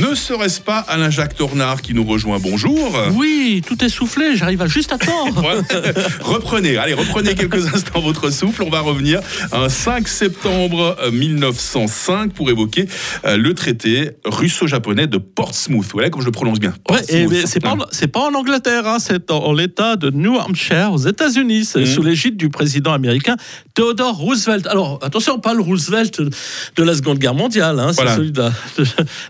Ne serait-ce pas Alain-Jacques Tornard qui nous rejoint? Bonjour. Oui, tout est soufflé, j'arrive à juste à temps. Reprenez, allez, reprenez quelques instants votre souffle. On va revenir un 5 septembre 1905 pour évoquer euh, le traité russo-japonais de Portsmouth. Voilà, comme je le prononce bien. Ouais, c'est pas, en- c'est pas en Angleterre, hein, c'est en, en l'État de New Hampshire, aux États-Unis, Mhm. sous l'égide du président américain Theodore Roosevelt. Alors attention, pas le Roosevelt de la Seconde Guerre mondiale, hein, Voilà. c'est celui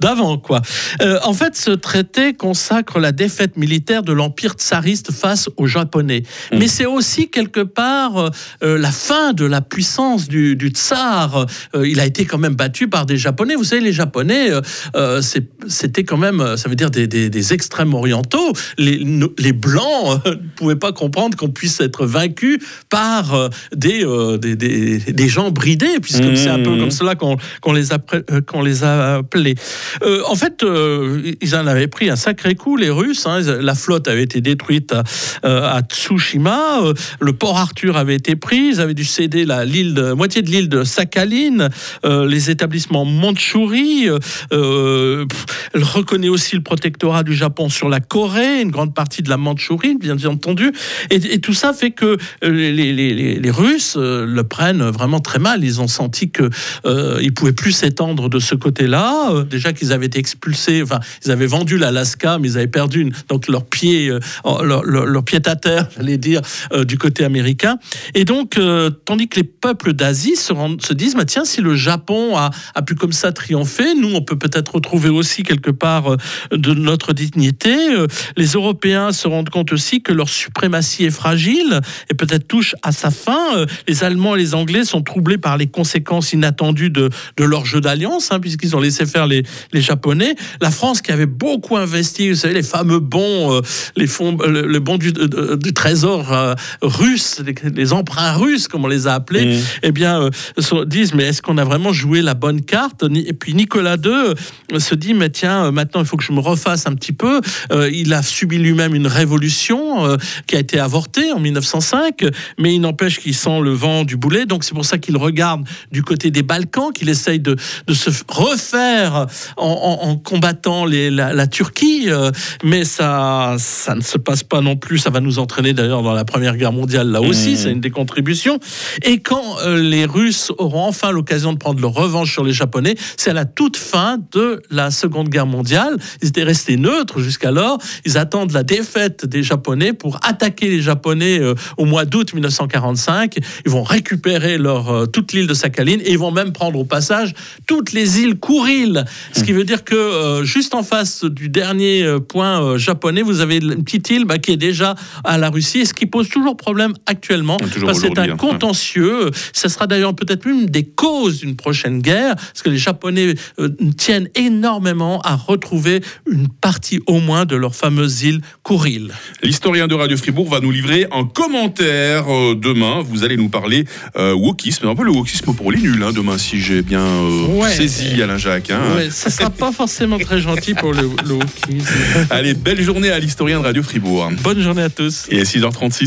d'avant, quoi. Euh, en fait, ce traité consacre la défaite militaire de l'empire tsariste face aux Japonais, Mhm. mais c'est aussi quelque part euh, la fin de la puissance du, du tsar. Euh, il a été quand même battu par des Japonais. Vous savez, les Japonais, c'était quand même, ça veut dire des, des- des extrêmes orientaux. Les, blancs ne pouvaient pas comprendre qu'on puisse être vaincu par des, des, des- des gens bridés, puisque Mmh. c'est un peu comme cela qu'on les, a les appelés. En fait, euh, ils en avaient pris un sacré coup, les Russes. hein. La flotte avait été détruite à, euh, à Tsushima. Euh, Le port Arthur avait été pris. Ils avaient dû céder la moitié de l'île de Sakhalin, euh, les établissements Mandchourie. Elle reconnaît aussi le protectorat du Japon sur la Corée, une grande partie de la Mandchourie, bien entendu. Et, et tout ça fait que les, Russes le prennent vraiment très mal. Ils ont senti que euh, ils pouvaient plus s'étendre de ce côté-là. Déjà qu'ils avaient été expulsés, enfin, ils avaient vendu l'Alaska, mais ils avaient perdu donc leur pied, euh, leur, pied à terre, j'allais dire, euh, du côté américain. Et donc, euh, tandis que les peuples d'Asie se, rendent- se disent, bah, tiens, si le Japon a, pu comme ça triompher, nous, on peut peut-être retrouver aussi quelque part de notre dignité. Les Européens se rendent compte aussi que leur suprématie est fragile et peut-être touche à sa fin. Les Allemands et les Anglais sont troublés par les conséquences inattendues de, leur jeu d'alliance, hein, puisqu'ils ont laissé faire les Japonais. La France, qui avait beaucoup investi, vous savez, les fameux bons, euh, les fonds, euh, le, le bon du, trésor euh, russe, les, les emprunts russes, comme on les a appelés, Mmh. eh bien, se disent, mais est-ce qu'on a vraiment joué la bonne carte? Et puis Nicolas II se dit, mais tiens, maintenant, il faut que je me refasse un petit peu. Il a subi lui-même une révolution qui a été avortée en 1905, mais il n'empêche qu'il sent le vent du boulet. Donc, c'est pour ça qu'il regarde du côté des Balkans, qu'il essaye de, de se refaire en, en- en combattant les- la, la Turquie. euh, mais ça, ça ne se passe pas non plus. Ça va nous entraîner d'ailleurs dans la Première Guerre mondiale, là aussi. Mmh. C'est une des contributions. Et quand euh, les Russes auront enfin l'occasion de prendre leur revanche sur les Japonais, c'est à la toute fin de la Seconde Guerre mondiale. Ils étaient restés neutres jusqu'alors. Ils attendent la défaite des Japonais pour attaquer les Japonais euh, au mois d'août 1945. Ils vont récupérer leur, toute l'île de Sakhalin et ils vont même prendre au passage toutes les îles Kouril. Ce qui veut dire que euh, juste en face du dernier euh, point euh, japonais, vous avez une petite île bah, qui est déjà à la Russie, et ce qui pose toujours problème actuellement. Toujours parce que c'est un hein. contentieux. Ça sera d'ailleurs peut-être une des causes d'une prochaine guerre, parce que les Japonais euh, tiennent énormément à retrouver une partie au moins de leur fameuse île Kouril. L'historien de Radio Fribourg va nous livrer un commentaire demain. Vous allez nous parler wokisme, un peu le wokisme pour les nuls, hein, demain, si j'ai bien Ouais. saisi Alain Jacques. hein. Ouais, ça sera pas forcément très gentil pour le, le. Allez, belle journée à l'historien de Radio Fribourg. Bonne journée à tous. Et à 6h36 sur